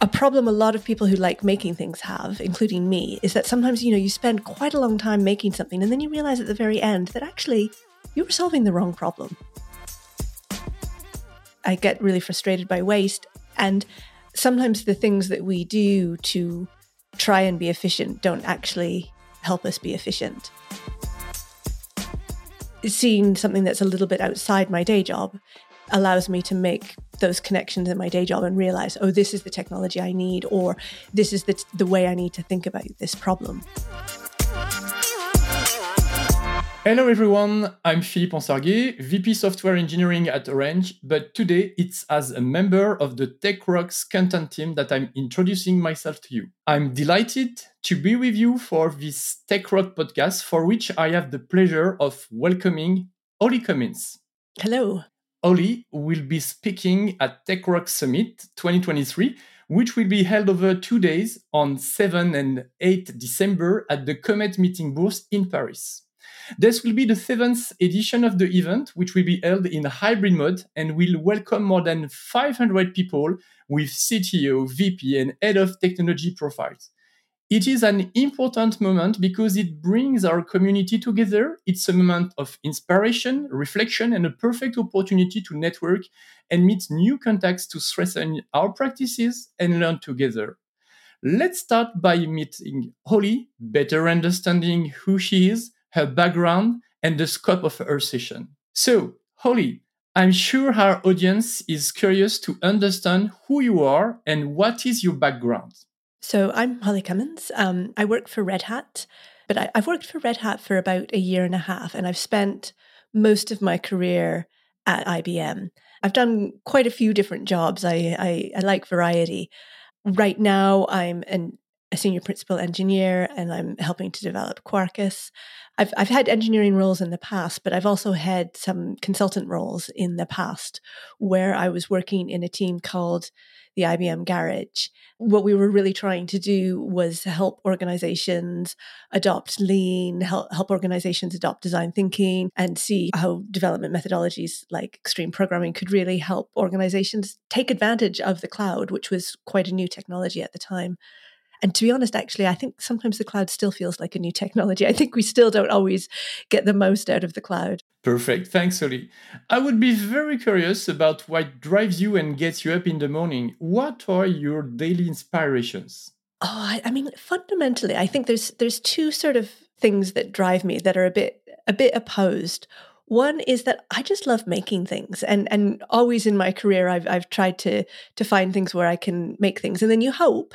a problem a lot of people who like making things have, including me, is that sometimes, you know, you spend quite a long time making something and then you realize at the very end that actually you were solving the wrong problem. I get really frustrated by waste. And sometimes the things that we do to try and be efficient don't actually help us be efficient. Seeing something that's a little bit outside my day job allows me to make those connections in my day job and realize, oh, this is the technology I need, or this is the, the way I need to think about this problem. Hello everyone, I'm Philippe Ensarguet, VP Software Engineering at Orange, but today it's as a member of the Tech Rocks content team that I'm introducing myself to you. I'm delighted to be with you for this Tech Rock podcast, for which I have the pleasure of welcoming Holly Cummins. Hello. Holly will be speaking at Tech Rock Summit 2023, which will be held over two days on 7 and 8 December at the Comet meeting Bourse in Paris. This will be the seventh edition of the event, which will be held in hybrid mode and will welcome more than 500 people with CTO, VP, and head of technology profiles. It is an important moment because it brings our community together. It's a moment of inspiration, reflection, and a perfect opportunity to network and meet new contacts to strengthen our practices and learn together. Let's start by meeting Holly, better understanding who she is, her background, and the scope of her session. So, Holly, I'm sure our audience is curious to understand who you are and what is your background. So I'm Holly Cummins. Um, I work for Red Hat, but I, have worked for Red Hat for about a year and a half, and I've spent most of my career at IBM. I've done quite a few different jobs. I, I, I like variety. Right now, I'm an, a senior principal engineer, and I'm helping to develop Quarkus. I've I've had engineering roles in the past, but I've also had some consultant roles in the past where I was working in a team called the IBM Garage. What we were really trying to do was help organizations adopt lean, help, help organizations adopt design thinking, and see how development methodologies like extreme programming could really help organizations take advantage of the cloud, which was quite a new technology at the time. And to be honest, actually, I think sometimes the cloud still feels like a new technology. I think we still don't always get the most out of the cloud. Perfect. Thanks, Oli. I would be very curious about what drives you and gets you up in the morning. What are your daily inspirations? Oh, I, I mean, fundamentally, I think there's there's two sort of things that drive me that are a bit a bit opposed. One is that I just love making things, and and always in my career, I've I've tried to to find things where I can make things, and then you hope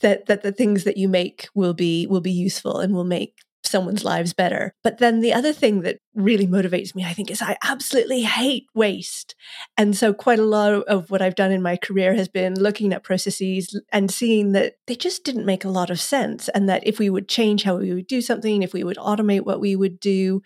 that that the things that you make will be will be useful and will make someone's lives better. But then the other thing that really motivates me, I think, is I absolutely hate waste. And so quite a lot of what I've done in my career has been looking at processes and seeing that they just didn't make a lot of sense. And that if we would change how we would do something, if we would automate what we would do,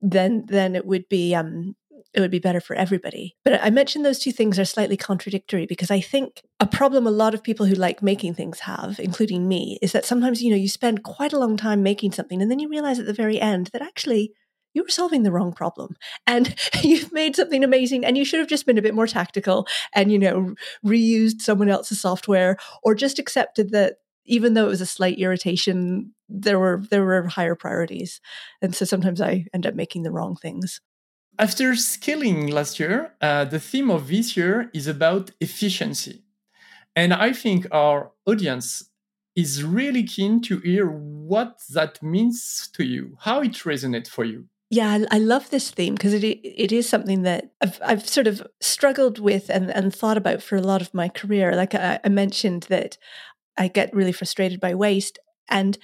then then it would be um it would be better for everybody. But I mentioned those two things are slightly contradictory because I think a problem a lot of people who like making things have, including me, is that sometimes, you know, you spend quite a long time making something and then you realize at the very end that actually you were solving the wrong problem and you've made something amazing and you should have just been a bit more tactical and, you know, reused someone else's software or just accepted that even though it was a slight irritation, there were there were higher priorities. And so sometimes I end up making the wrong things. After scaling last year, uh, the theme of this year is about efficiency. And I think our audience is really keen to hear what that means to you, how it resonates for you. Yeah, I, love this theme because it it is something that I've, I've sort of struggled with and, and thought about for a lot of my career. Like I, I mentioned that I get really frustrated by waste, and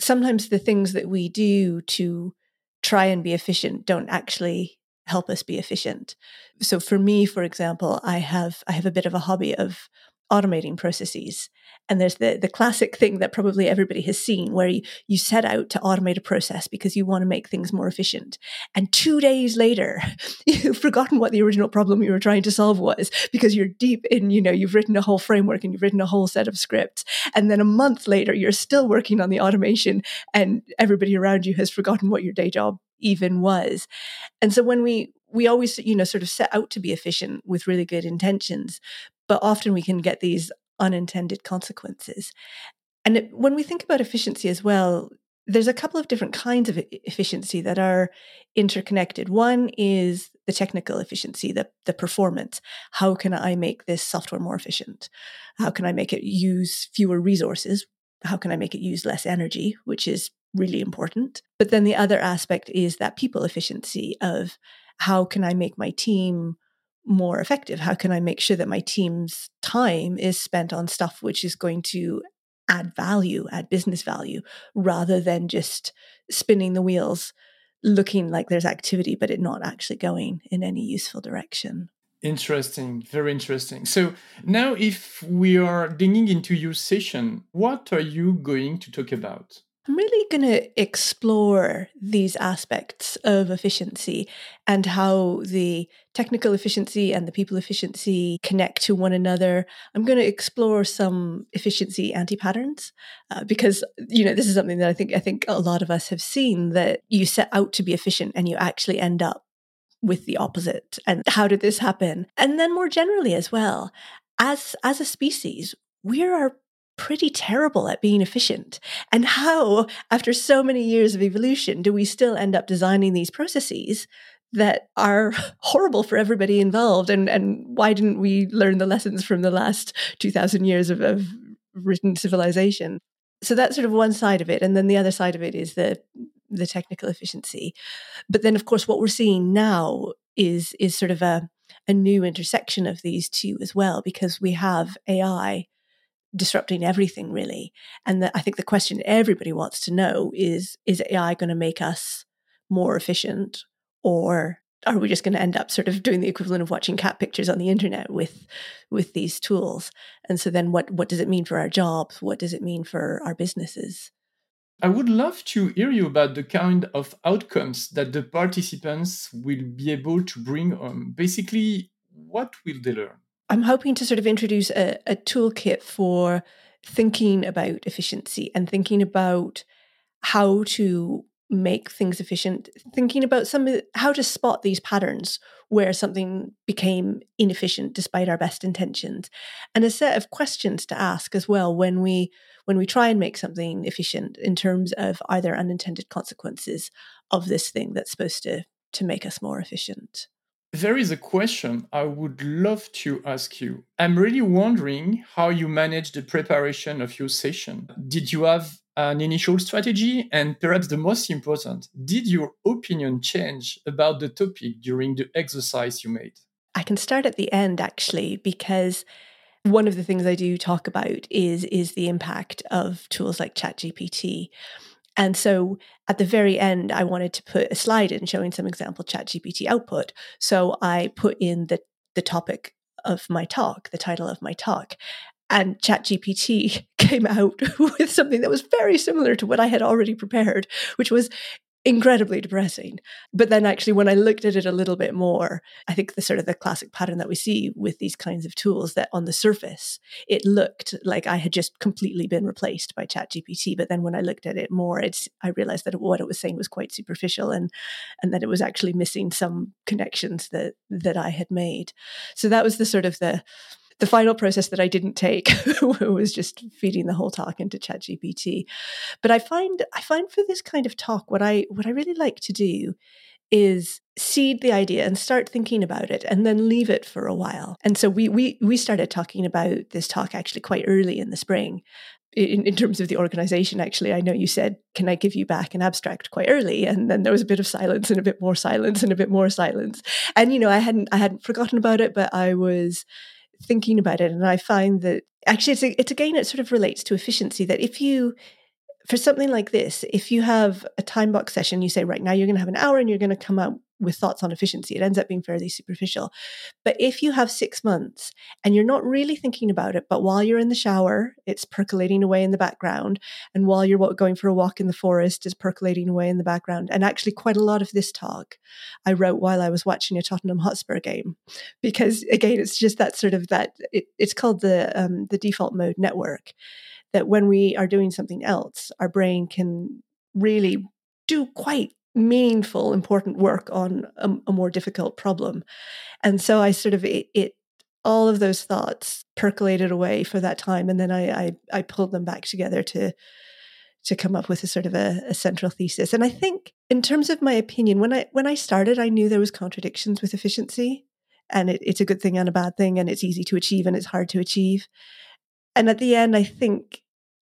sometimes the things that we do to try and be efficient don't actually help us be efficient. So for me, for example, I have I have a bit of a hobby of automating processes. And there's the, the classic thing that probably everybody has seen where you, you set out to automate a process because you want to make things more efficient. And two days later, you've forgotten what the original problem you were trying to solve was because you're deep in, you know, you've written a whole framework and you've written a whole set of scripts. And then a month later, you're still working on the automation and everybody around you has forgotten what your day job even was. And so when we we always you know sort of set out to be efficient with really good intentions, but often we can get these unintended consequences. And it, when we think about efficiency as well, there's a couple of different kinds of efficiency that are interconnected. One is the technical efficiency, the, the performance. How can I make this software more efficient? How can I make it use fewer resources? How can I make it use less energy, which is really important. But then the other aspect is that people efficiency of how can I make my team more effective? How can I make sure that my team's time is spent on stuff which is going to add value, add business value, rather than just spinning the wheels, looking like there's activity, but it not actually going in any useful direction. Interesting, very interesting. So now, if we are digging into your session, what are you going to talk about? I'm really going to explore these aspects of efficiency and how the technical efficiency and the people efficiency connect to one another. I'm going to explore some efficiency anti patterns uh, because you know this is something that I think I think a lot of us have seen that you set out to be efficient and you actually end up with the opposite. And how did this happen? And then more generally as well, as as a species, we are pretty terrible at being efficient. And how, after so many years of evolution, do we still end up designing these processes that are horrible for everybody involved? And, and why didn't we learn the lessons from the last 2,000 years of, of written civilization? So that's sort of one side of it. And then the other side of it is the the technical efficiency. But then of course what we're seeing now is is sort of a a new intersection of these two as well, because we have AI disrupting everything really. And the, I think the question everybody wants to know is is AI going to make us more efficient or are we just going to end up sort of doing the equivalent of watching cat pictures on the internet with with these tools? And so then what what does it mean for our jobs? What does it mean for our businesses? I would love to hear you about the kind of outcomes that the participants will be able to bring on. Basically, what will they learn? I'm hoping to sort of introduce a, a toolkit for thinking about efficiency and thinking about how to make things efficient thinking about some how to spot these patterns where something became inefficient despite our best intentions and a set of questions to ask as well when we when we try and make something efficient in terms of either unintended consequences of this thing that's supposed to to make us more efficient there is a question I would love to ask you. I'm really wondering how you manage the preparation of your session. Did you have an initial strategy? And perhaps the most important, did your opinion change about the topic during the exercise you made? I can start at the end actually, because one of the things I do talk about is is the impact of tools like ChatGPT. And so at the very end, I wanted to put a slide in showing some example ChatGPT output. So I put in the, the topic of my talk, the title of my talk. And ChatGPT came out with something that was very similar to what I had already prepared, which was incredibly depressing. But then actually when I looked at it a little bit more, I think the sort of the classic pattern that we see with these kinds of tools that on the surface it looked like I had just completely been replaced by ChatGPT. But then when I looked at it more, it's I realized that what it was saying was quite superficial and and that it was actually missing some connections that that I had made. So that was the sort of the the final process that I didn't take was just feeding the whole talk into ChatGPT. But I find I find for this kind of talk, what I what I really like to do is seed the idea and start thinking about it and then leave it for a while. And so we we we started talking about this talk actually quite early in the spring. In, in terms of the organization, actually, I know you said, Can I give you back an abstract quite early? And then there was a bit of silence and a bit more silence and a bit more silence. And you know, I hadn't I hadn't forgotten about it, but I was thinking about it, and I find that actually it's, a, it's again it sort of relates to efficiency. That if you for something like this, if you have a time box session, you say, right now you're going to have an hour and you're going to come out with thoughts on efficiency. It ends up being fairly superficial. But if you have six months and you're not really thinking about it, but while you're in the shower, it's percolating away in the background. And while you're going for a walk in the forest, it's percolating away in the background. And actually, quite a lot of this talk I wrote while I was watching a Tottenham Hotspur game, because again, it's just that sort of that it, it's called the um, the default mode network. That when we are doing something else, our brain can really do quite meaningful, important work on a, a more difficult problem. And so I sort of, it, it, all of those thoughts percolated away for that time, and then I I, I pulled them back together to to come up with a sort of a, a, central thesis. And I think, in terms of my opinion, when I when I started, I knew there was contradictions with efficiency, and it, it's a good thing and a bad thing, and it's easy to achieve and it's hard to achieve. And at the end, I think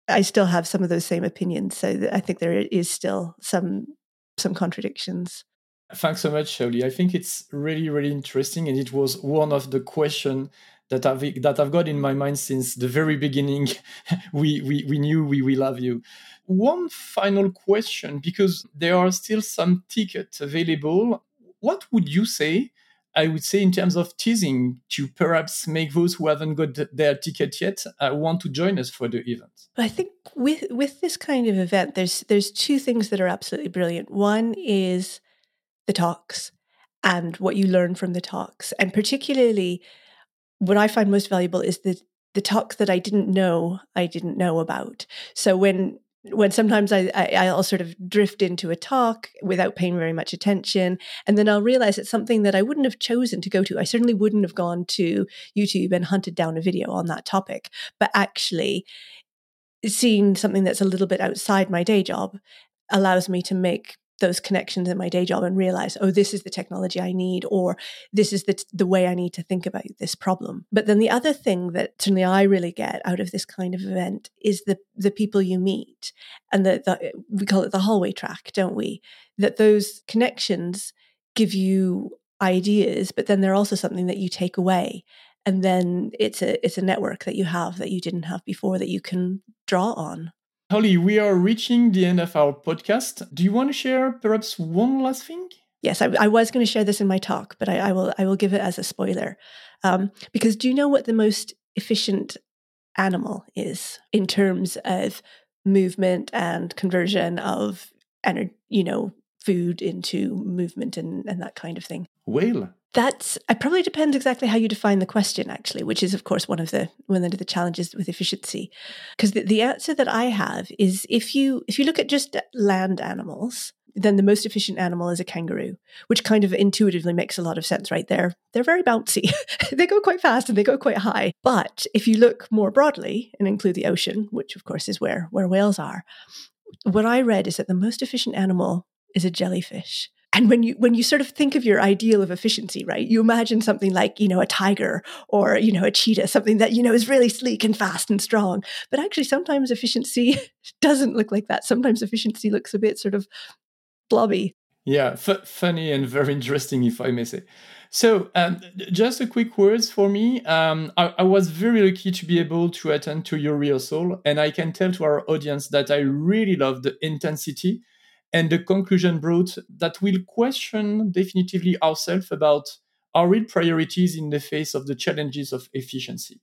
I still have some of those same opinions. So I think there is still some some contradictions. Thanks so much, Holly. I think it's really, really interesting, and it was one of the questions that I've that I've got in my mind since the very beginning. we, we we knew we will love you. One final question, because there are still some tickets available. What would you say? I would say, in terms of teasing, to perhaps make those who haven't got their ticket yet uh, want to join us for the event. I think with with this kind of event, there's there's two things that are absolutely brilliant. One is the talks and what you learn from the talks, and particularly what I find most valuable is the the talks that I didn't know I didn't know about. So when when sometimes I, I will sort of drift into a talk without paying very much attention, and then I'll realize it's something that I wouldn't have chosen to go to. I certainly wouldn't have gone to YouTube and hunted down a video on that topic, but actually seeing something that's a little bit outside my day job allows me to make those connections in my day job and realize, oh, this is the technology I need, or this is the, the way I need to think about this problem. But then the other thing that certainly I really get out of this kind of event is the, the people you meet. And the, the, we call it the hallway track, don't we? That those connections give you ideas, but then they're also something that you take away. And then it's a it's a network that you have that you didn't have before that you can draw on. Holly, we are reaching the end of our podcast. Do you want to share perhaps one last thing? Yes, I, I was going to share this in my talk, but I, I will I will give it as a spoiler. Um, because do you know what the most efficient animal is in terms of movement and conversion of energy, you know, food into movement and, and that kind of thing? Whale. That's it probably depends exactly how you define the question actually, which is of course one of the one of the challenges with efficiency. Because the, the answer that I have is if you if you look at just land animals, then the most efficient animal is a kangaroo, which kind of intuitively makes a lot of sense, right? They're they're very bouncy. they go quite fast and they go quite high. But if you look more broadly and include the ocean, which of course is where where whales are, what I read is that the most efficient animal is a jellyfish and when you when you sort of think of your ideal of efficiency right you imagine something like you know a tiger or you know a cheetah something that you know is really sleek and fast and strong. But actually sometimes efficiency doesn't look like that. Sometimes efficiency looks a bit sort of blobby. Yeah f- funny and very interesting if i may say. So um, just a quick words for me. Um, I, I, was very lucky to be able to attend to your rehearsal and i can tell to our audience that i really love the intensity and the conclusion brought that will question definitively ourselves about our real priorities in the face of the challenges of efficiency.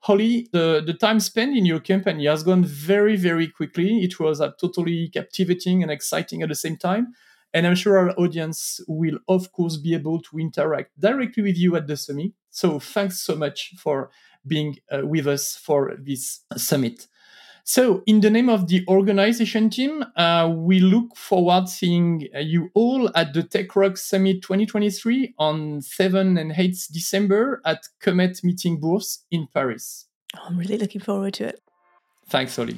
Holly, the, the time spent in your company has gone very, very quickly. It was uh, totally captivating and exciting at the same time. And I'm sure our audience will, of course, be able to interact directly with you at the summit. So thanks so much for being uh, with us for this summit. So, in the name of the organization team, uh, we look forward seeing uh, you all at the TechRock Summit 2023 on 7 and 8 December at Comet Meeting Bourse in Paris. I'm really looking forward to it. Thanks, Holly.